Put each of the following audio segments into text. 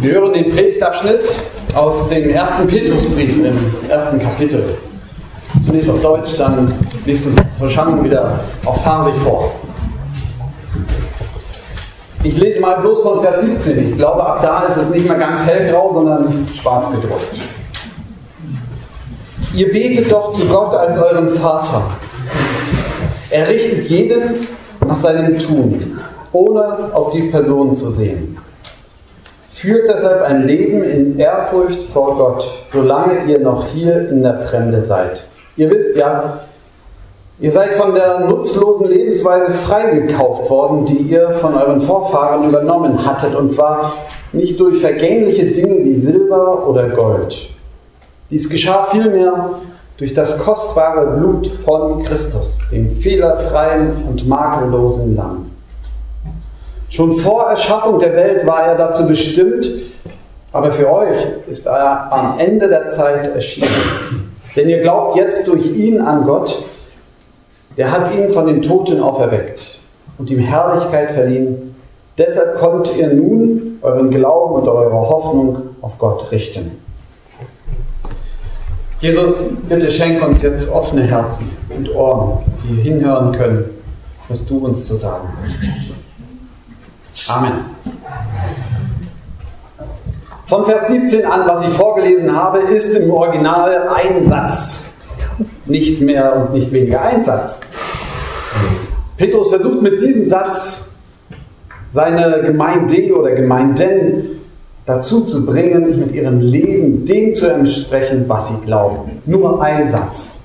Wir hören den Predigtabschnitt aus dem ersten Petrusbrief im ersten Kapitel. Zunächst auf Deutsch, dann liest uns Hoschang wieder auf Farsi vor. Ich lese mal bloß von Vers 17. Ich glaube, ab da ist es nicht mehr ganz hellgrau, sondern schwarz gedruckt. Ihr betet doch zu Gott als euren Vater. Er richtet jeden nach seinem Tun, ohne auf die Person zu sehen. Führt deshalb ein Leben in Ehrfurcht vor Gott, solange ihr noch hier in der Fremde seid. Ihr wisst ja, ihr seid von der nutzlosen Lebensweise freigekauft worden, die ihr von euren Vorfahren übernommen hattet, und zwar nicht durch vergängliche Dinge wie Silber oder Gold. Dies geschah vielmehr durch das kostbare Blut von Christus, dem fehlerfreien und makellosen Lamm. Schon vor Erschaffung der Welt war er dazu bestimmt, aber für euch ist er am Ende der Zeit erschienen. Denn ihr glaubt jetzt durch ihn an Gott, der hat ihn von den Toten auferweckt und ihm Herrlichkeit verliehen. Deshalb konnt ihr nun euren Glauben und eure Hoffnung auf Gott richten. Jesus, bitte schenk uns jetzt offene Herzen und Ohren, die hinhören können, was du uns zu sagen hast. Amen. Von Vers 17 an, was ich vorgelesen habe, ist im Original ein Satz. Nicht mehr und nicht weniger ein Satz. Petrus versucht mit diesem Satz seine Gemeinde oder Gemeinden dazu zu bringen, mit ihrem Leben dem zu entsprechen, was sie glauben. Nur ein Satz.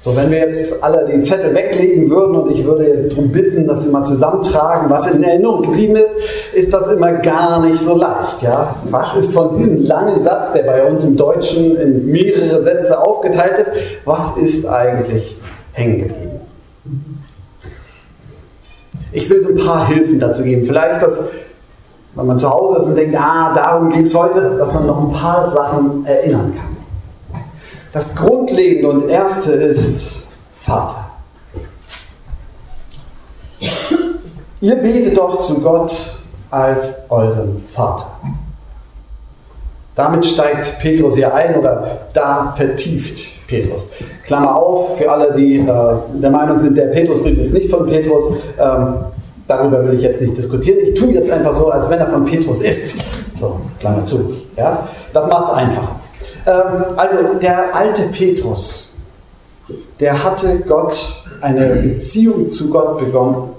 So, wenn wir jetzt alle den Zettel weglegen würden und ich würde darum bitten, dass Sie mal zusammentragen, was in Erinnerung geblieben ist, ist das immer gar nicht so leicht. Ja? Was ist von diesem langen Satz, der bei uns im Deutschen in mehrere Sätze aufgeteilt ist, was ist eigentlich hängen geblieben? Ich will so ein paar Hilfen dazu geben. Vielleicht, dass, wenn man zu Hause ist und denkt, ah, darum geht es heute, dass man noch ein paar Sachen erinnern kann. Das Grundlegende und Erste ist Vater. Ihr betet doch zu Gott als euren Vater. Damit steigt Petrus hier ein oder da vertieft Petrus. Klammer auf, für alle, die äh, der Meinung sind, der Petrusbrief ist nicht von Petrus, ähm, darüber will ich jetzt nicht diskutieren. Ich tue jetzt einfach so, als wenn er von Petrus ist. So, Klammer zu. Ja? Das macht es einfacher. Ähm, also der alte Petrus, der hatte Gott, eine Beziehung zu Gott begonnen,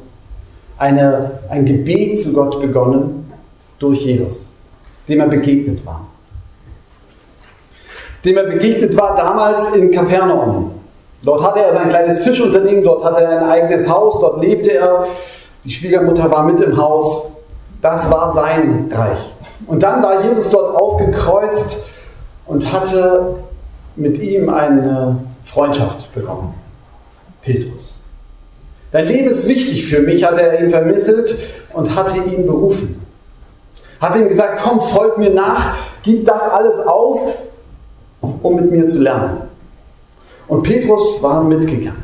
eine, ein Gebet zu Gott begonnen durch Jesus, dem er begegnet war. Dem er begegnet war damals in Kapernaum. Dort hatte er sein kleines Fischunternehmen, dort hatte er ein eigenes Haus, dort lebte er. Die Schwiegermutter war mit im Haus. Das war sein Reich. Und dann war Jesus dort aufgekreuzt und hatte mit ihm eine Freundschaft bekommen. Petrus. Dein Leben ist wichtig für mich, hat er ihm vermittelt und hatte ihn berufen. Hat ihm gesagt, komm, folg mir nach, gib das alles auf, um mit mir zu lernen. Und Petrus war mitgegangen.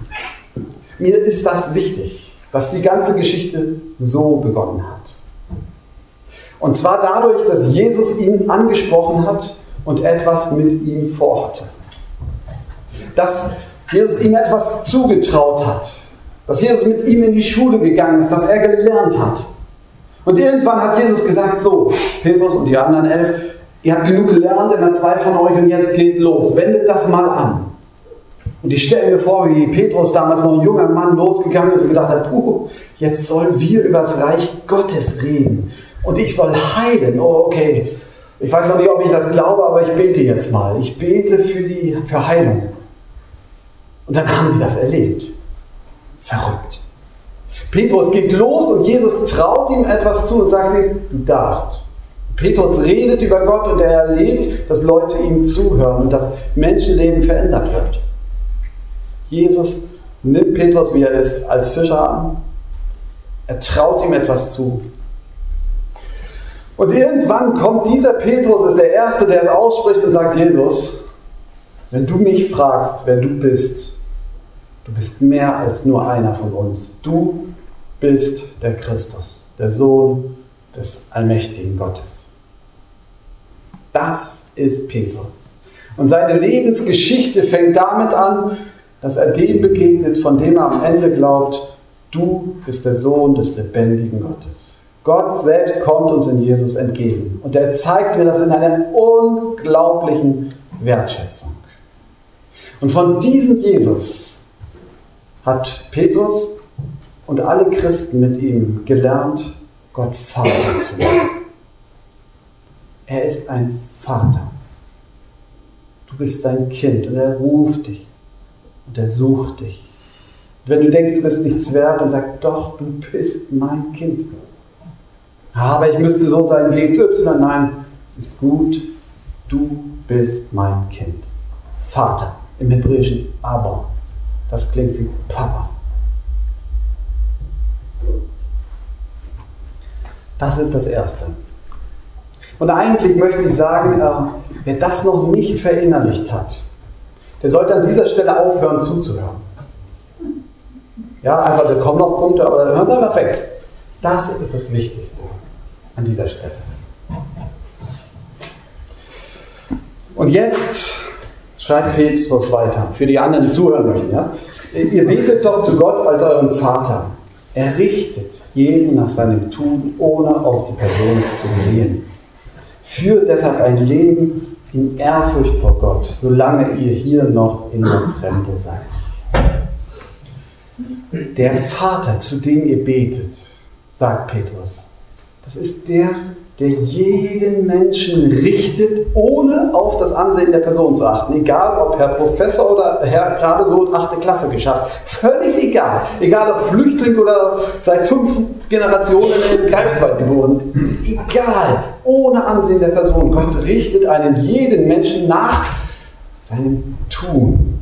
Mir ist das wichtig, dass die ganze Geschichte so begonnen hat. Und zwar dadurch, dass Jesus ihn angesprochen hat und etwas mit ihm vorhatte. Dass Jesus ihm etwas zugetraut hat. Dass Jesus mit ihm in die Schule gegangen ist, dass er gelernt hat. Und irgendwann hat Jesus gesagt, so, Petrus und die anderen elf, ihr habt genug gelernt, immer zwei von euch und jetzt geht los. Wendet das mal an. Und ich stelle mir vor, wie Petrus damals noch ein junger Mann losgegangen ist und gedacht hat, puh, jetzt sollen wir über das Reich Gottes reden. Und ich soll heilen. Oh, okay. Ich weiß noch nicht, ob ich das glaube, aber ich bete jetzt mal. Ich bete für die für Heilung. Und dann haben die das erlebt. Verrückt. Petrus geht los und Jesus traut ihm etwas zu und sagt ihm, du darfst. Petrus redet über Gott und er erlebt, dass Leute ihm zuhören und das Menschenleben verändert wird. Jesus nimmt Petrus, wie er ist, als Fischer an. Er traut ihm etwas zu. Und irgendwann kommt dieser Petrus, ist der Erste, der es ausspricht und sagt, Jesus, wenn du mich fragst, wer du bist, du bist mehr als nur einer von uns. Du bist der Christus, der Sohn des allmächtigen Gottes. Das ist Petrus. Und seine Lebensgeschichte fängt damit an, dass er dem begegnet, von dem er am Ende glaubt, du bist der Sohn des lebendigen Gottes. Gott selbst kommt uns in Jesus entgegen. Und er zeigt mir das in einer unglaublichen Wertschätzung. Und von diesem Jesus hat Petrus und alle Christen mit ihm gelernt, Gott Vater zu nennen. Er ist ein Vater. Du bist sein Kind und er ruft dich und er sucht dich. Und wenn du denkst, du bist nichts wert, dann sag doch, du bist mein Kind. Aber ich müsste so sein wie XY. Nein, es ist gut, du bist mein Kind. Vater im Hebräischen aber. Das klingt wie Papa. Das ist das Erste. Und eigentlich möchte ich sagen, äh, wer das noch nicht verinnerlicht hat, der sollte an dieser Stelle aufhören zuzuhören. Ja, einfach, da kommen noch Punkte, aber hören Sie einfach weg. Das ist das Wichtigste an dieser Stelle. Und jetzt schreibt Petrus weiter, für die anderen, die zuhören möchten. Ja? Ihr betet doch zu Gott als euren Vater. Er richtet jeden nach seinem Tun, ohne auf die Person zu gehen. Führt deshalb ein Leben in Ehrfurcht vor Gott, solange ihr hier noch in der Fremde seid. Der Vater, zu dem ihr betet, sagt Petrus, das ist der, der jeden Menschen richtet, ohne auf das Ansehen der Person zu achten. Egal, ob Herr Professor oder Herr gerade so achte Klasse geschafft. Völlig egal. Egal, ob Flüchtling oder seit fünf Generationen in Greifswald geboren. Egal. Ohne Ansehen der Person. Gott richtet einen jeden Menschen nach seinem Tun.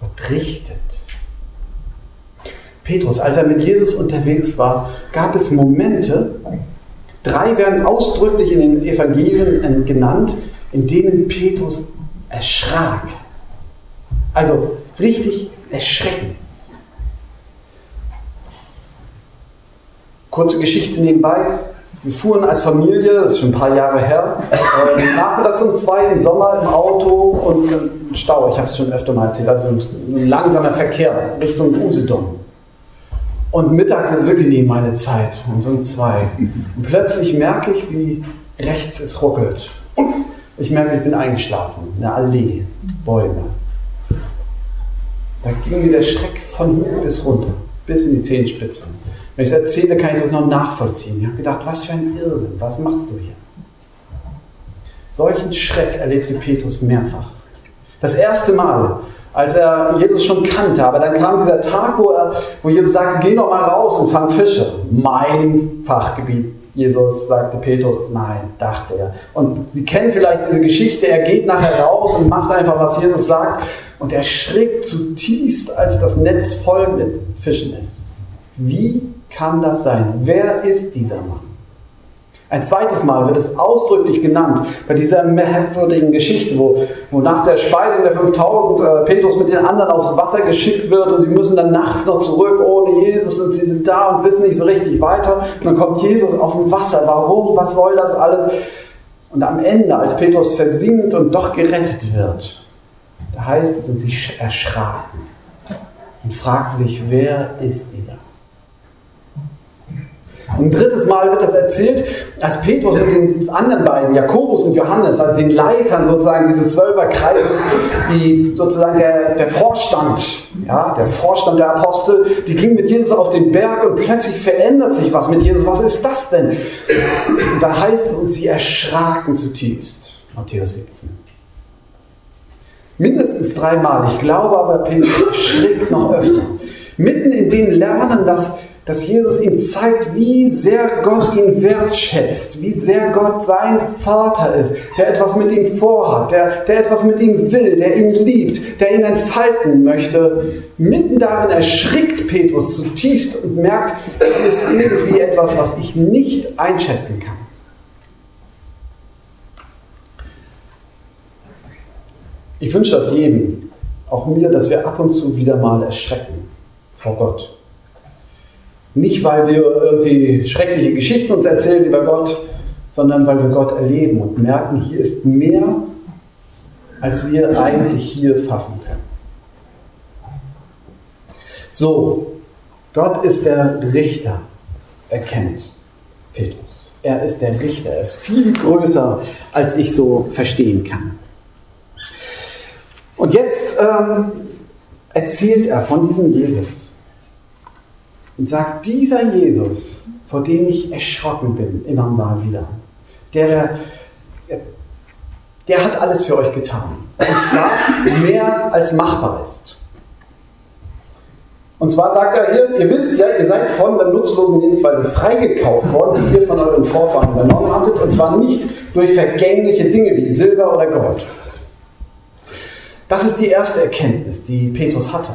Gott richtet. Petrus, als er mit Jesus unterwegs war, gab es Momente, drei werden ausdrücklich in den Evangelien genannt, in denen Petrus erschrak. Also richtig erschrecken. Kurze Geschichte nebenbei. Wir fuhren als Familie, das ist schon ein paar Jahre her, äh, nachmittags um zwei im Sommer im Auto und Stau, ich habe es schon öfter mal erzählt, also ein langsamer Verkehr Richtung Usedom. Und mittags ist wirklich nie meine Zeit. Und so um zwei. Und plötzlich merke ich, wie rechts es ruckelt. Ich merke, ich bin eingeschlafen. Eine Allee, Bäume. Da ging mir der Schreck von hoch bis runter, bis in die Zehenspitzen. Wenn ich es erzähle, kann ich das noch nachvollziehen. Ich habe gedacht, was für ein Irrsinn, was machst du hier? Solchen Schreck erlebte Petrus mehrfach. Das erste Mal, als er Jesus schon kannte. Aber dann kam dieser Tag, wo, er, wo Jesus sagte, geh doch mal raus und fang Fische. Mein Fachgebiet. Jesus sagte Petrus, nein, dachte er. Und Sie kennen vielleicht diese Geschichte, er geht nachher raus und macht einfach, was Jesus sagt. Und er schreckt zutiefst, als das Netz voll mit Fischen ist. Wie kann das sein? Wer ist dieser Mann? Ein zweites Mal wird es ausdrücklich genannt bei dieser merkwürdigen Geschichte, wo, wo nach der Speisung der 5000 äh, Petrus mit den anderen aufs Wasser geschickt wird und sie müssen dann nachts noch zurück ohne Jesus und sie sind da und wissen nicht so richtig weiter. Und dann kommt Jesus auf dem Wasser. Warum? Was soll das alles? Und am Ende, als Petrus versinkt und doch gerettet wird, da heißt es, und sie erschraken und fragten sich, wer ist dieser? Ein drittes Mal wird das erzählt, als Petrus mit den anderen beiden, Jakobus und Johannes, also den Leitern sozusagen dieses Zwölferkreises, die sozusagen der, der Vorstand, ja, der Vorstand der Apostel, die gingen mit Jesus auf den Berg und plötzlich verändert sich was mit Jesus. Was ist das denn? Und da heißt es, und sie erschraken zutiefst. Matthäus 17. Mindestens dreimal. Ich glaube aber, Petrus erschrickt noch öfter. Mitten in dem Lernen, dass dass Jesus ihm zeigt, wie sehr Gott ihn wertschätzt, wie sehr Gott sein Vater ist, der etwas mit ihm vorhat, der, der etwas mit ihm will, der ihn liebt, der ihn entfalten möchte. Mitten darin erschrickt Petrus zutiefst und merkt, es ist irgendwie etwas, was ich nicht einschätzen kann. Ich wünsche das jedem, auch mir, dass wir ab und zu wieder mal erschrecken vor Gott Nicht, weil wir irgendwie schreckliche Geschichten uns erzählen über Gott, sondern weil wir Gott erleben und merken, hier ist mehr, als wir eigentlich hier fassen können. So, Gott ist der Richter, erkennt Petrus. Er ist der Richter, er ist viel größer, als ich so verstehen kann. Und jetzt ähm, erzählt er von diesem Jesus und sagt, dieser Jesus, vor dem ich erschrocken bin, immer mal wieder, der, der hat alles für euch getan. Und zwar mehr als machbar ist. Und zwar sagt er hier, ihr wisst ja, ihr seid von der nutzlosen Lebensweise freigekauft worden, die ihr von euren Vorfahren übernommen hattet, und zwar nicht durch vergängliche Dinge wie Silber oder Gold. Das ist die erste Erkenntnis, die Petrus hatte.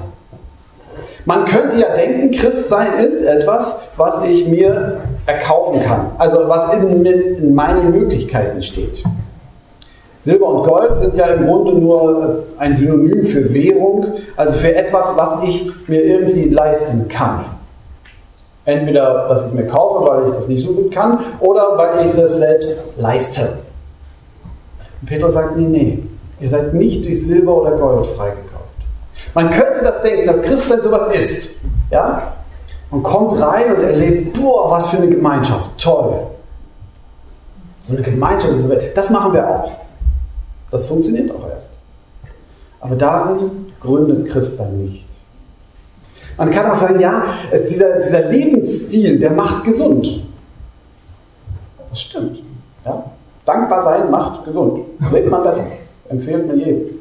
Man könnte ja denken, Christsein ist etwas, was ich mir erkaufen kann, also was in, in meinen Möglichkeiten steht. Silber und Gold sind ja im Grunde nur ein Synonym für Währung, also für etwas, was ich mir irgendwie leisten kann. Entweder, dass ich mir kaufe, weil ich das nicht so gut kann, oder weil ich es selbst leiste. Und Petrus sagt, nee, nee, ihr seid nicht durch Silber oder Gold freigekauft. Man könnte das denken, dass Christsein sowas ist. Ja? Man kommt rein und erlebt, boah, was für eine Gemeinschaft, toll. So eine Gemeinschaft, das machen wir auch. Das funktioniert auch erst. Aber darin gründet Christsein nicht. Man kann auch sagen, ja, es, dieser, dieser Lebensstil, der macht gesund. Das stimmt. Ja? Dankbar sein macht gesund. Lebt man besser. Empfehlt mir jedem.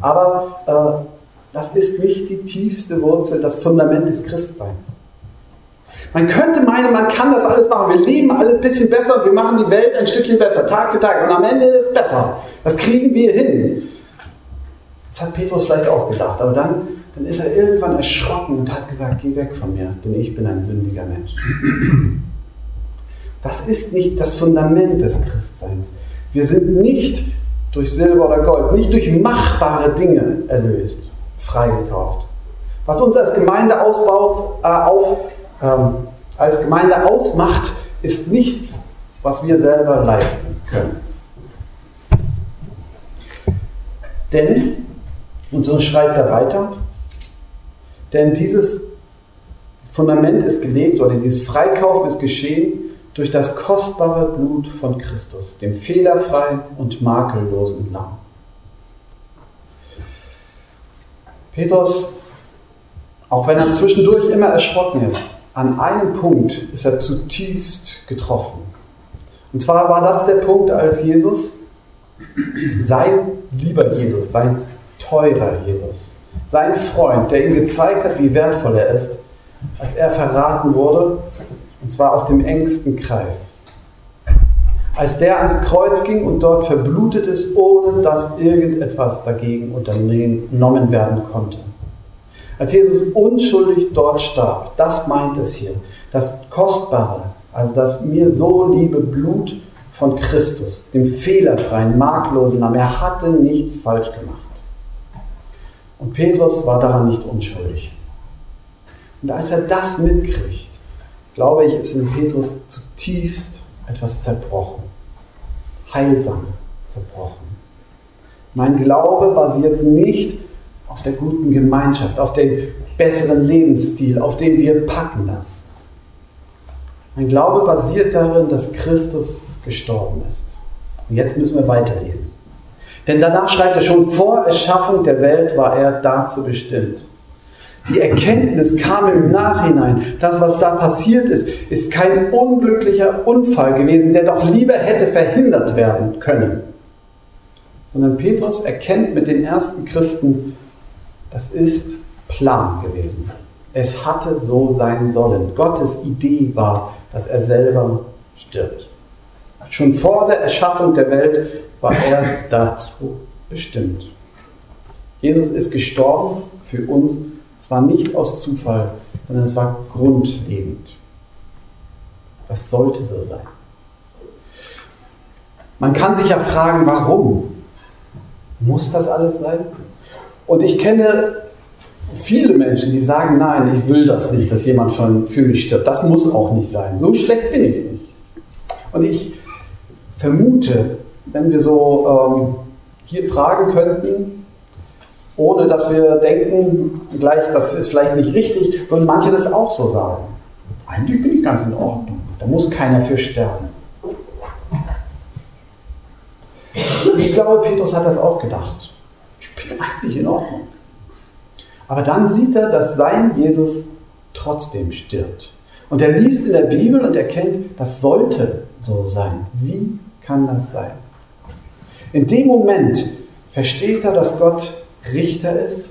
Aber äh, das ist nicht die tiefste Wurzel, das Fundament des Christseins. Man könnte meinen, man kann das alles machen. Wir leben alle ein bisschen besser wir machen die Welt ein Stückchen besser, Tag für Tag. Und am Ende ist es besser. Das kriegen wir hin. Das hat Petrus vielleicht auch gedacht. Aber dann, dann ist er irgendwann erschrocken und hat gesagt, geh weg von mir, denn ich bin ein sündiger Mensch. Das ist nicht das Fundament des Christseins. Wir sind nicht durch Silber oder Gold, nicht durch machbare Dinge erlöst, freigekauft. Was uns als Gemeinde äh, auf, ähm, als Gemeinde ausmacht, ist nichts, was wir selber leisten können. Denn, und so schreibt er weiter, denn dieses Fundament ist gelegt oder dieses Freikauf ist geschehen durch das kostbare Blut von Christus, dem fehlerfreien und makellosen Lamm. Petrus, auch wenn er zwischendurch immer erschrocken ist, an einem Punkt ist er zutiefst getroffen. Und zwar war das der Punkt, als Jesus, sein lieber Jesus, sein teurer Jesus, sein Freund, der ihm gezeigt hat, wie wertvoll er ist, als er verraten wurde, und zwar aus dem engsten Kreis. Als der ans Kreuz ging und dort verblutet ist, ohne dass irgendetwas dagegen unternommen werden konnte. Als Jesus unschuldig dort starb, das meint es hier, das Kostbare, also das mir so liebe Blut von Christus, dem fehlerfreien, makellosen Lamm. Er hatte nichts falsch gemacht. Und Petrus war daran nicht unschuldig. Und als er das mitkriegt, glaube ich, ist in Petrus zutiefst etwas zerbrochen. Heilsam zerbrochen. Mein Glaube basiert nicht auf der guten Gemeinschaft, auf dem besseren Lebensstil, auf dem wir packen das. Mein Glaube basiert darin, dass Christus gestorben ist. Und jetzt müssen wir weiterlesen. Denn danach schreibt er schon, vor Erschaffung der Welt war er dazu bestimmt. Die Erkenntnis kam im Nachhinein. Das, was da passiert ist, ist kein unglücklicher Unfall gewesen, der doch lieber hätte verhindert werden können. Sondern Petrus erkennt mit den ersten Christen, das ist Plan gewesen. Es hatte so sein sollen. Gottes Idee war, dass er selber stirbt. Schon vor der Erschaffung der Welt war er dazu bestimmt. Jesus ist gestorben für uns, zwar nicht aus Zufall, sondern es war grundlegend. Das sollte so sein. Man kann sich ja fragen, warum? Muss das alles sein? Und ich kenne viele Menschen, die sagen, nein, ich will das nicht, dass jemand für, für mich stirbt. Das muss auch nicht sein. So schlecht bin ich nicht. Und ich vermute, wenn wir so ähm, hier fragen könnten, ohne dass wir denken, gleich, das ist vielleicht nicht richtig, würden manche das auch so sagen. Eigentlich bin ich ganz in Ordnung. Da muss keiner für sterben. Ich glaube, Petrus hat das auch gedacht. Ich bin eigentlich in Ordnung. Aber dann sieht er, dass sein Jesus trotzdem stirbt. Und er liest in der Bibel und erkennt, das sollte so sein. Wie kann das sein? In dem Moment versteht er, dass Gott Richter ist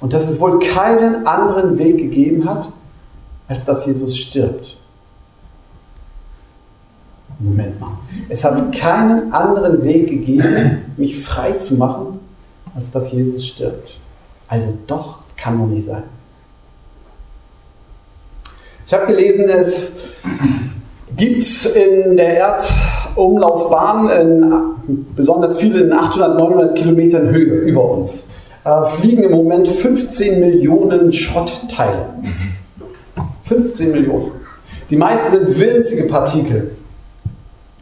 und dass es wohl keinen anderen Weg gegeben hat, als dass Jesus stirbt. Moment mal. Es hat keinen anderen Weg gegeben, mich frei zu machen, als dass Jesus stirbt. Also doch kann man nicht sein. Ich habe gelesen, es gibt in der Erdumlaufbahn in, besonders viele in 800, 900 Kilometern Höhe über uns. Äh, fliegen im Moment 15 Millionen Schrottteile. 15 Millionen. Die meisten sind winzige Partikel.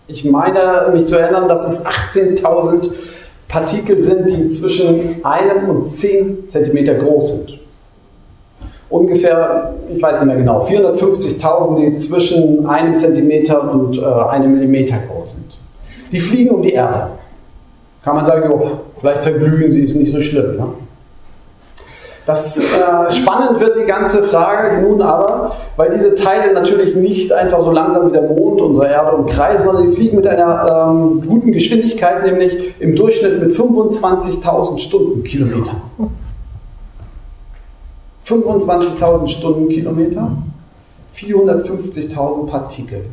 Ich meine, mich zu erinnern, dass es 18.000 Partikel sind, die zwischen einem und 10 cm groß sind. Ungefähr, ich weiß nicht mehr genau, 450.000, die zwischen einem Zentimeter und äh, einem Millimeter groß sind. Die fliegen um die Erde. Kann man sagen, jo, vielleicht verglühen sie, ist nicht so schlimm. Ne? Das äh, spannend wird die ganze Frage nun aber, weil diese Teile natürlich nicht einfach so langsam wie der Mond unsere Erde umkreisen, sondern die fliegen mit einer ähm, guten Geschwindigkeit, nämlich im Durchschnitt mit 25.000 Stundenkilometern. 25.000 Stundenkilometer, 450.000 Partikel.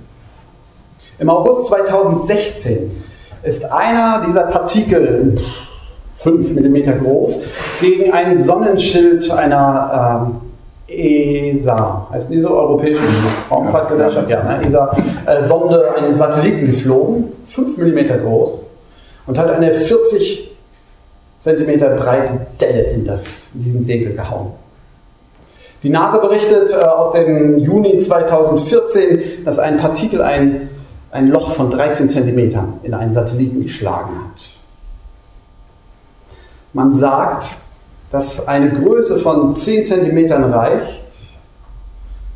Im August 2016 ist einer dieser Partikel 5 mm groß, gegen ein Sonnenschild einer ähm, ESA, heißt die so, Europäische Raumfahrtgesellschaft, ja, ne? ESA-Sonde, äh, einen Satelliten geflogen, 5 mm groß, und hat eine 40 cm breite Delle in, das, in diesen Segel gehauen. Die NASA berichtet äh, aus dem Juni 2014, dass ein Partikel ein, ein Loch von 13 cm in einen Satelliten geschlagen hat. Man sagt, dass eine Größe von 10 cm reicht,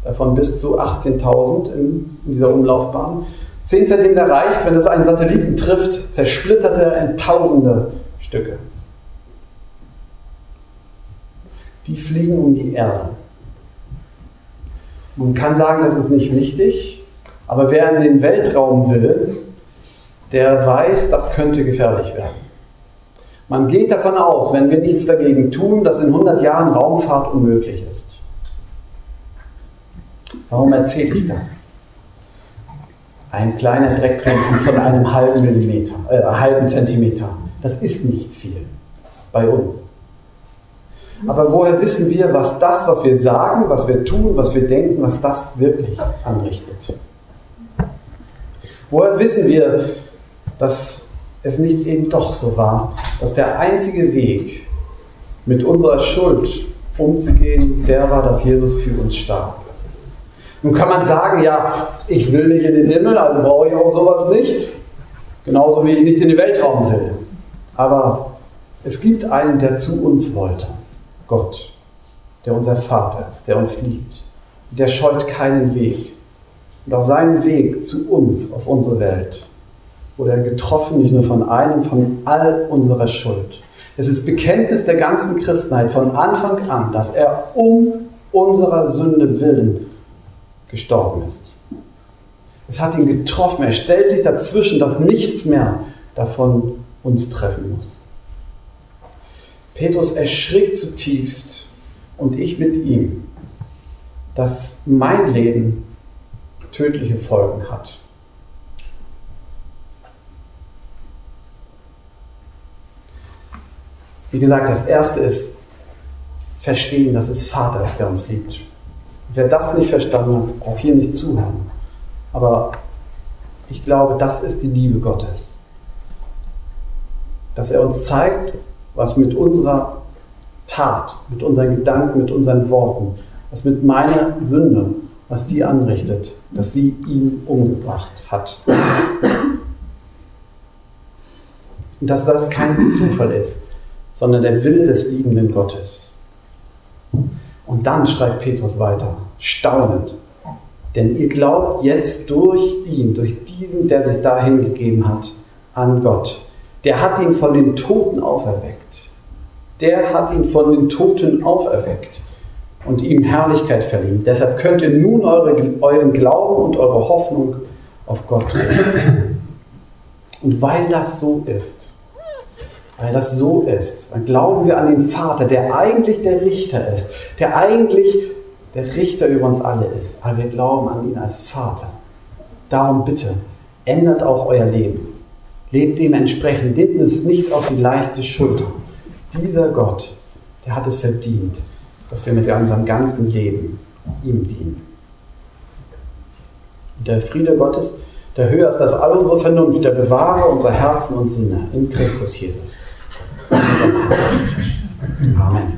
davon bis zu 18.000 in, dieser Umlaufbahn. 10 cm reicht, wenn es einen Satelliten trifft, zersplittert er in tausende Stücke. Die fliegen um die Erde. Man kann sagen, das ist nicht wichtig, aber wer in den Weltraum will, der weiß, das könnte gefährlich werden. Man geht davon aus, wenn wir nichts dagegen tun, dass in 100 Jahren Raumfahrt unmöglich ist. Warum erzähle ich das? Ein kleiner Dreckklumpen von einem halben Millimeter, äh, halben Zentimeter. Das ist nicht viel bei uns. Aber woher wissen wir, was das, was wir sagen, was wir tun, was wir denken, was das wirklich anrichtet? Woher wissen wir, dass es nicht eben doch so war, dass der einzige Weg, mit unserer Schuld umzugehen, der war, dass Jesus für uns starb. Nun kann man sagen, ja, ich will nicht in den Himmel, also brauche ich auch sowas nicht. Genauso wie ich nicht in den Weltraum will. Aber es gibt einen, der zu uns wollte. Gott, der unser Vater ist, der uns liebt. Der scheut keinen Weg. Und auf seinem Weg zu uns, auf unsere Welt, wurde er getroffen, nicht nur von einem, von all unserer Schuld. Es ist Bekenntnis der ganzen Christenheit von Anfang an, dass er um unserer Sünde willen gestorben ist. Es hat ihn getroffen. Er stellt sich dazwischen, dass nichts mehr davon uns treffen muss. Petrus erschrickt zutiefst und ich mit ihm, dass mein Leben tödliche Folgen hat. Wie gesagt, das erste ist verstehen, dass es Vater ist, der uns liebt. Wer das nicht verstanden hat, braucht hier nicht zuhören. Aber ich glaube, das ist die Liebe Gottes. Dass er uns zeigt, was mit unserer Tat, mit unseren Gedanken, mit unseren Worten, was mit meiner Sünde, was die anrichtet, dass sie ihn umgebracht hat. Und dass das kein Zufall ist, sondern der Wille des liebenden Gottes. Und dann schreibt Petrus weiter, staunend. Denn ihr glaubt jetzt durch ihn, durch diesen, der sich da hingegeben hat, an Gott. Der hat ihn von den Toten auferweckt. Der hat ihn von den Toten auferweckt und ihm Herrlichkeit verliehen. Deshalb könnt ihr nun eure, euren Glauben und eure Hoffnung auf Gott richten. Und weil das so ist, weil das so ist, dann glauben wir an den Vater, der eigentlich der Richter ist, der eigentlich der Richter über uns alle ist. Aber wir glauben an ihn als Vater. Darum bitte, ändert auch euer Leben. Lebt dementsprechend, nehmt es nicht auf die leichte Schulter. Dieser Gott, der hat es verdient, dass wir mit unserem ganzen Leben ihm dienen. Und der Friede Gottes, der höher ist als all unsere Vernunft, der bewahre unser Herzen und Sinne in Christus Jesus. Amen.